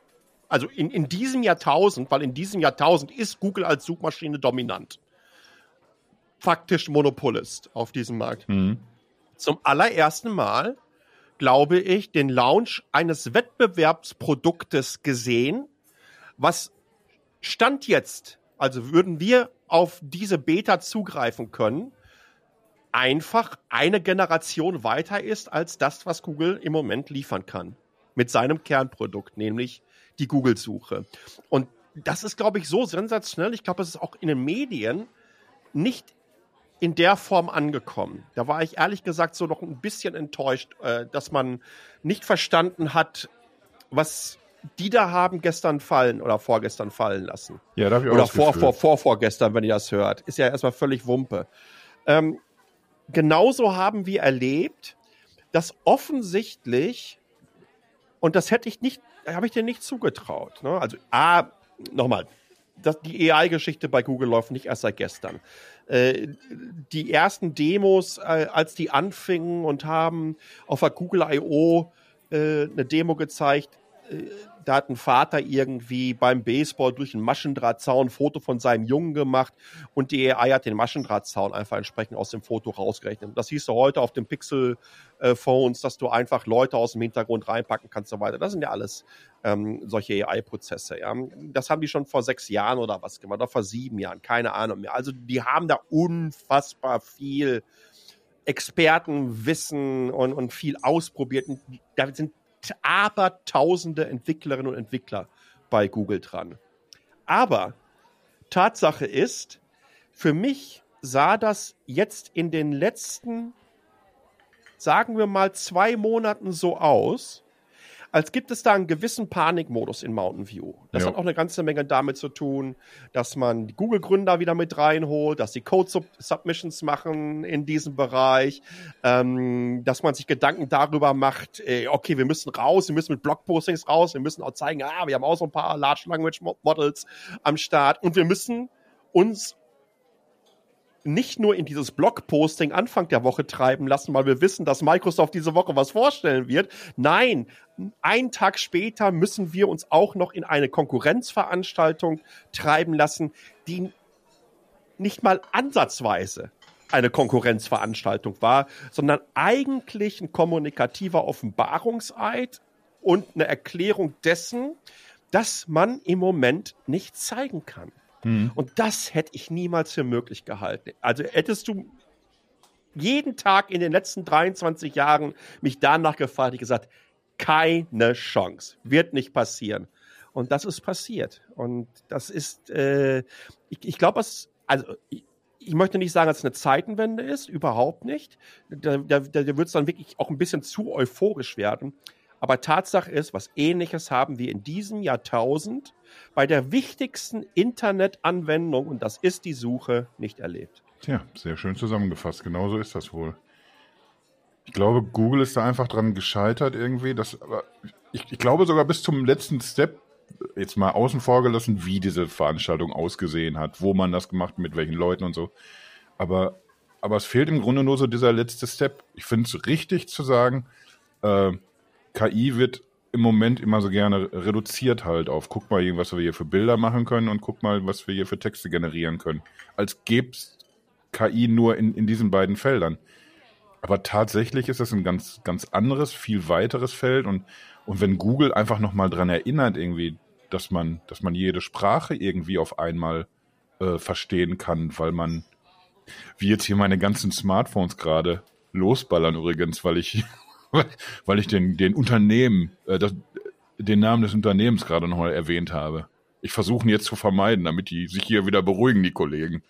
also in, in diesem Jahrtausend, weil in diesem Jahrtausend ist Google als Suchmaschine dominant. Faktisch Monopolist auf diesem Markt. Mhm. Zum allerersten Mal, glaube ich, den Launch eines Wettbewerbsproduktes gesehen, was Stand jetzt, also würden wir auf diese Beta zugreifen können, einfach eine Generation weiter ist als das, was Google im Moment liefern kann. Mit seinem Kernprodukt, nämlich die Google-Suche. Und das ist, glaube ich, so sensationell. Ich glaube, es ist auch in den Medien nicht in der Form angekommen. Da war ich ehrlich gesagt so noch ein bisschen enttäuscht, äh, dass man nicht verstanden hat, was die da haben gestern fallen oder vorgestern fallen lassen. Ja, darf ich auch Oder vor, vor, vor, vorgestern, wenn ihr das hört. Ist ja erstmal völlig Wumpe. Ähm, genauso haben wir erlebt, dass offensichtlich, und das hätte ich nicht, habe ich dir nicht zugetraut. Ne? Also, A, nochmal, die AI-Geschichte bei Google läuft nicht erst seit gestern. Äh, die ersten Demos, äh, als die anfingen und haben auf der Google I.O. Äh, eine Demo gezeigt, da hat ein Vater irgendwie beim Baseball durch einen Maschendrahtzaun ein Foto von seinem Jungen gemacht und die AI hat den Maschendrahtzaun einfach entsprechend aus dem Foto rausgerechnet. Das siehst du heute auf den Pixel-Phones, dass du einfach Leute aus dem Hintergrund reinpacken kannst und so weiter. Das sind ja alles ähm, solche AI-Prozesse. Ja. Das haben die schon vor sechs Jahren oder was gemacht, oder vor sieben Jahren, keine Ahnung mehr. Also die haben da unfassbar viel Expertenwissen und, und viel ausprobiert. Da sind aber tausende Entwicklerinnen und Entwickler bei Google dran. Aber Tatsache ist, für mich sah das jetzt in den letzten, sagen wir mal, zwei Monaten so aus, als gibt es da einen gewissen Panikmodus in Mountain View. Das ja. hat auch eine ganze Menge damit zu tun, dass man die Google-Gründer wieder mit reinholt, dass sie Code-Submissions machen in diesem Bereich, ähm, dass man sich Gedanken darüber macht, äh, okay, wir müssen raus, wir müssen mit Blogpostings raus, wir müssen auch zeigen, ah, wir haben auch so ein paar Large Language Models am Start und wir müssen uns nicht nur in dieses Blogposting Anfang der Woche treiben lassen, weil wir wissen, dass Microsoft diese Woche was vorstellen wird. Nein, einen Tag später müssen wir uns auch noch in eine Konkurrenzveranstaltung treiben lassen, die nicht mal ansatzweise eine Konkurrenzveranstaltung war, sondern eigentlich ein kommunikativer Offenbarungseid und eine Erklärung dessen, dass man im Moment nicht zeigen kann. Mhm. Und das hätte ich niemals für möglich gehalten. Also hättest du jeden Tag in den letzten 23 Jahren mich danach gefragt, ich gesagt, keine Chance, wird nicht passieren. Und das ist passiert. Und das ist, äh, ich, ich glaube, also ich, ich möchte nicht sagen, dass es eine Zeitenwende ist, überhaupt nicht. Da, da, da wird es dann wirklich auch ein bisschen zu euphorisch werden. Aber Tatsache ist, was ähnliches haben wir in diesem Jahrtausend bei der wichtigsten Internetanwendung, und das ist die Suche, nicht erlebt. Tja, sehr schön zusammengefasst. Genauso ist das wohl. Ich glaube, Google ist da einfach dran gescheitert irgendwie. Das, aber ich, ich glaube sogar bis zum letzten Step, jetzt mal außen vor gelassen, wie diese Veranstaltung ausgesehen hat, wo man das gemacht, mit welchen Leuten und so. Aber, aber es fehlt im Grunde nur so dieser letzte Step. Ich finde es richtig zu sagen, äh, KI wird im Moment immer so gerne reduziert halt auf, guck mal, was wir hier für Bilder machen können und guck mal, was wir hier für Texte generieren können. Als gäbe es KI nur in, in diesen beiden Feldern. Aber tatsächlich ist das ein ganz, ganz anderes, viel weiteres Feld und, und wenn Google einfach nochmal dran erinnert irgendwie, dass man, dass man jede Sprache irgendwie auf einmal äh, verstehen kann, weil man, wie jetzt hier meine ganzen Smartphones gerade losballern übrigens, weil ich weil ich den, den Unternehmen, äh, das, den Namen des Unternehmens gerade nochmal erwähnt habe. Ich versuche ihn jetzt zu vermeiden, damit die sich hier wieder beruhigen, die Kollegen.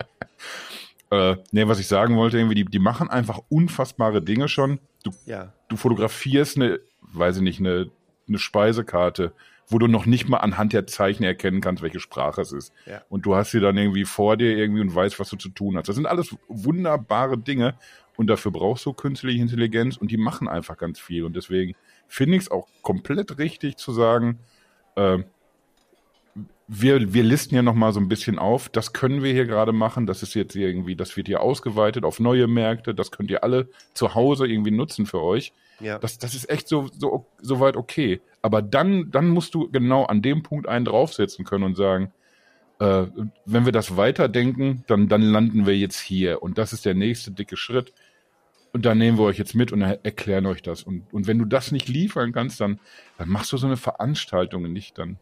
äh, nee, was ich sagen wollte, irgendwie, die, die machen einfach unfassbare Dinge schon. Du, ja. du fotografierst eine, weiß ich nicht, eine, eine Speisekarte wo du noch nicht mal anhand der Zeichen erkennen kannst, welche Sprache es ist. Ja. Und du hast sie dann irgendwie vor dir irgendwie und weißt, was du zu tun hast. Das sind alles wunderbare Dinge und dafür brauchst du künstliche Intelligenz und die machen einfach ganz viel. Und deswegen finde ich es auch komplett richtig zu sagen, äh, wir, wir listen ja nochmal so ein bisschen auf, das können wir hier gerade machen, das ist jetzt irgendwie, das wird hier ausgeweitet auf neue Märkte, das könnt ihr alle zu Hause irgendwie nutzen für euch. Ja. Das, das ist echt so, so, so weit okay. Aber dann, dann musst du genau an dem Punkt einen draufsetzen können und sagen, äh, wenn wir das weiterdenken, dann, dann landen wir jetzt hier. Und das ist der nächste dicke Schritt. Und da nehmen wir euch jetzt mit und er erklären euch das. Und, und wenn du das nicht liefern kannst, dann, dann machst du so eine Veranstaltung nicht. Dann,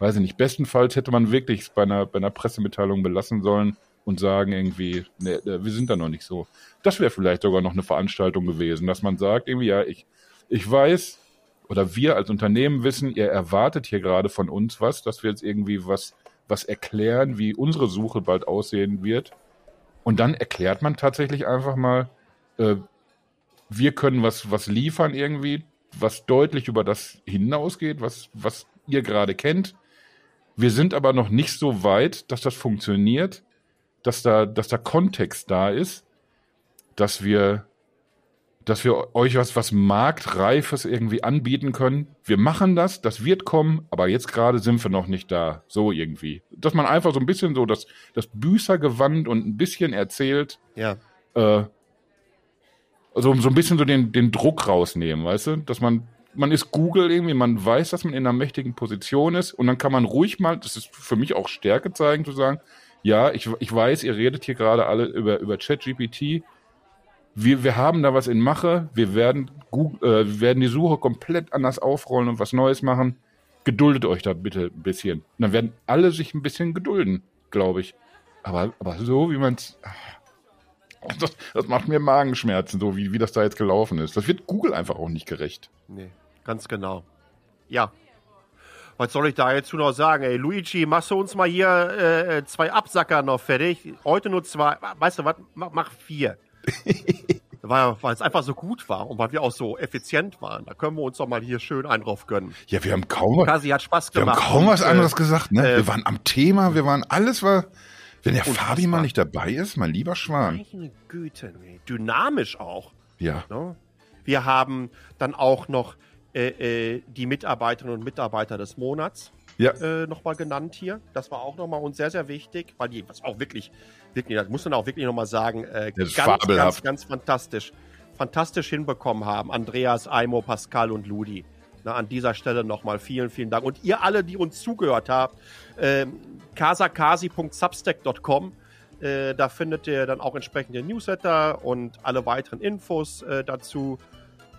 weiß ich nicht, bestenfalls hätte man wirklich bei einer, bei einer Pressemitteilung belassen sollen und sagen irgendwie, nee, äh, wir sind da noch nicht so. Das wäre vielleicht sogar noch eine Veranstaltung gewesen, dass man sagt, irgendwie, ja, ich, ich weiß, oder wir als Unternehmen wissen, ihr erwartet hier gerade von uns was, dass wir jetzt irgendwie was, was erklären, wie unsere Suche bald aussehen wird. Und dann erklärt man tatsächlich einfach mal, äh, wir können was, was liefern irgendwie, was deutlich über das hinausgeht, was, was ihr gerade kennt. Wir sind aber noch nicht so weit, dass das funktioniert, dass da, dass da Kontext da ist, dass wir, dass wir euch was, was Marktreifes irgendwie anbieten können. Wir machen das, das wird kommen, aber jetzt gerade sind wir noch nicht da. So irgendwie. Dass man einfach so ein bisschen so das, das Büßergewand und ein bisschen erzählt, Ja. äh, also so ein bisschen so den, den Druck rausnehmen, weißt du? Dass man, man ist Google irgendwie, man weiß, dass man in einer mächtigen Position ist und dann kann man ruhig mal, das ist für mich auch Stärke zeigen, zu sagen, ja, ich, ich weiß, ihr redet hier gerade alle über, über ChatGPT. Wir, wir haben da was in Mache. Wir werden, Google, äh, werden die Suche komplett anders aufrollen und was Neues machen. Geduldet euch da bitte ein bisschen. Und dann werden alle sich ein bisschen gedulden, glaube ich. Aber, aber so, wie man es. Das, das macht mir Magenschmerzen, so wie, wie das da jetzt gelaufen ist. Das wird Google einfach auch nicht gerecht. Nee, ganz genau. Ja. Was soll ich da jetzt noch sagen? Ey, Luigi, machst du uns mal hier äh, zwei Absacker noch fertig? Heute nur zwei. Weißt du was? Mach, mach vier. weil, weil es einfach so gut war und weil wir auch so effizient waren. Da können wir uns doch mal hier schön einen drauf gönnen. Ja, wir haben kaum was, Kasi hat Spaß wir haben gemacht. kaum was und, äh, anderes gesagt. Ne? äh, wir waren am Thema, wir waren alles war. Wenn der Unfassbar. Fabi mal nicht dabei ist, mein lieber Schwan. Meine Güte, nee. dynamisch auch. Ja. Ne? Wir haben dann auch noch äh, äh, die Mitarbeiterinnen und Mitarbeiter des Monats Ja. äh, nochmal genannt hier. Das war auch nochmal uns sehr, sehr wichtig, weil die, was auch wirklich, wirklich, das muss man auch wirklich nochmal sagen, äh, ganz, ganz, fabelhaft. ganz fantastisch, fantastisch hinbekommen haben. Andreas, Aimo, Pascal und Ludi. Na, an dieser Stelle nochmal vielen, vielen Dank. Und ihr alle, die uns zugehört habt, ähm, kasakasi.substack.com. Äh, da findet ihr dann auch entsprechende Newsletter und alle weiteren Infos äh, dazu.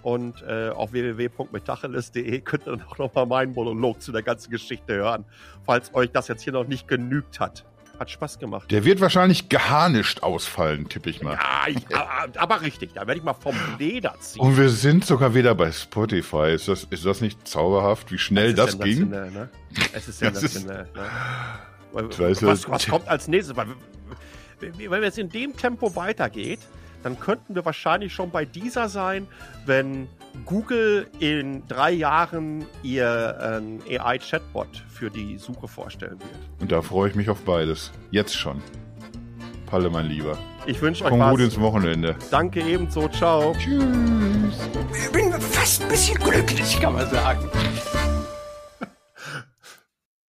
Und äh, auf www.metacheles.de könnt ihr dann auch nochmal meinen Monolog zu der ganzen Geschichte hören, falls euch das jetzt hier noch nicht genügt hat. Hat Spaß gemacht. Der wird wahrscheinlich geharnischt ausfallen, tippe ich mal. Ja, ich, aber, richtig, da werde ich mal vom Leder ziehen. Und wir sind sogar wieder bei Spotify. Ist das, ist das nicht zauberhaft, wie schnell das, ist ging? sensationell, Ne? Es ist Das sensationell. ne? Was, nicht. was kommt als nächstes? Wenn es in dem Tempo weitergeht, dann könnten wir wahrscheinlich schon bei dieser sein, wenn Google in drei Jahren ihr äh, AI-Chatbot für die Suche vorstellen wird. Und da freue ich mich auf beides. Jetzt schon. Palle, mein Lieber. Ich wünsche euch Komm gut was. ins Wochenende. Danke ebenso. Ciao. Tschüss. Ich bin fast ein bisschen glücklich, kann man sagen.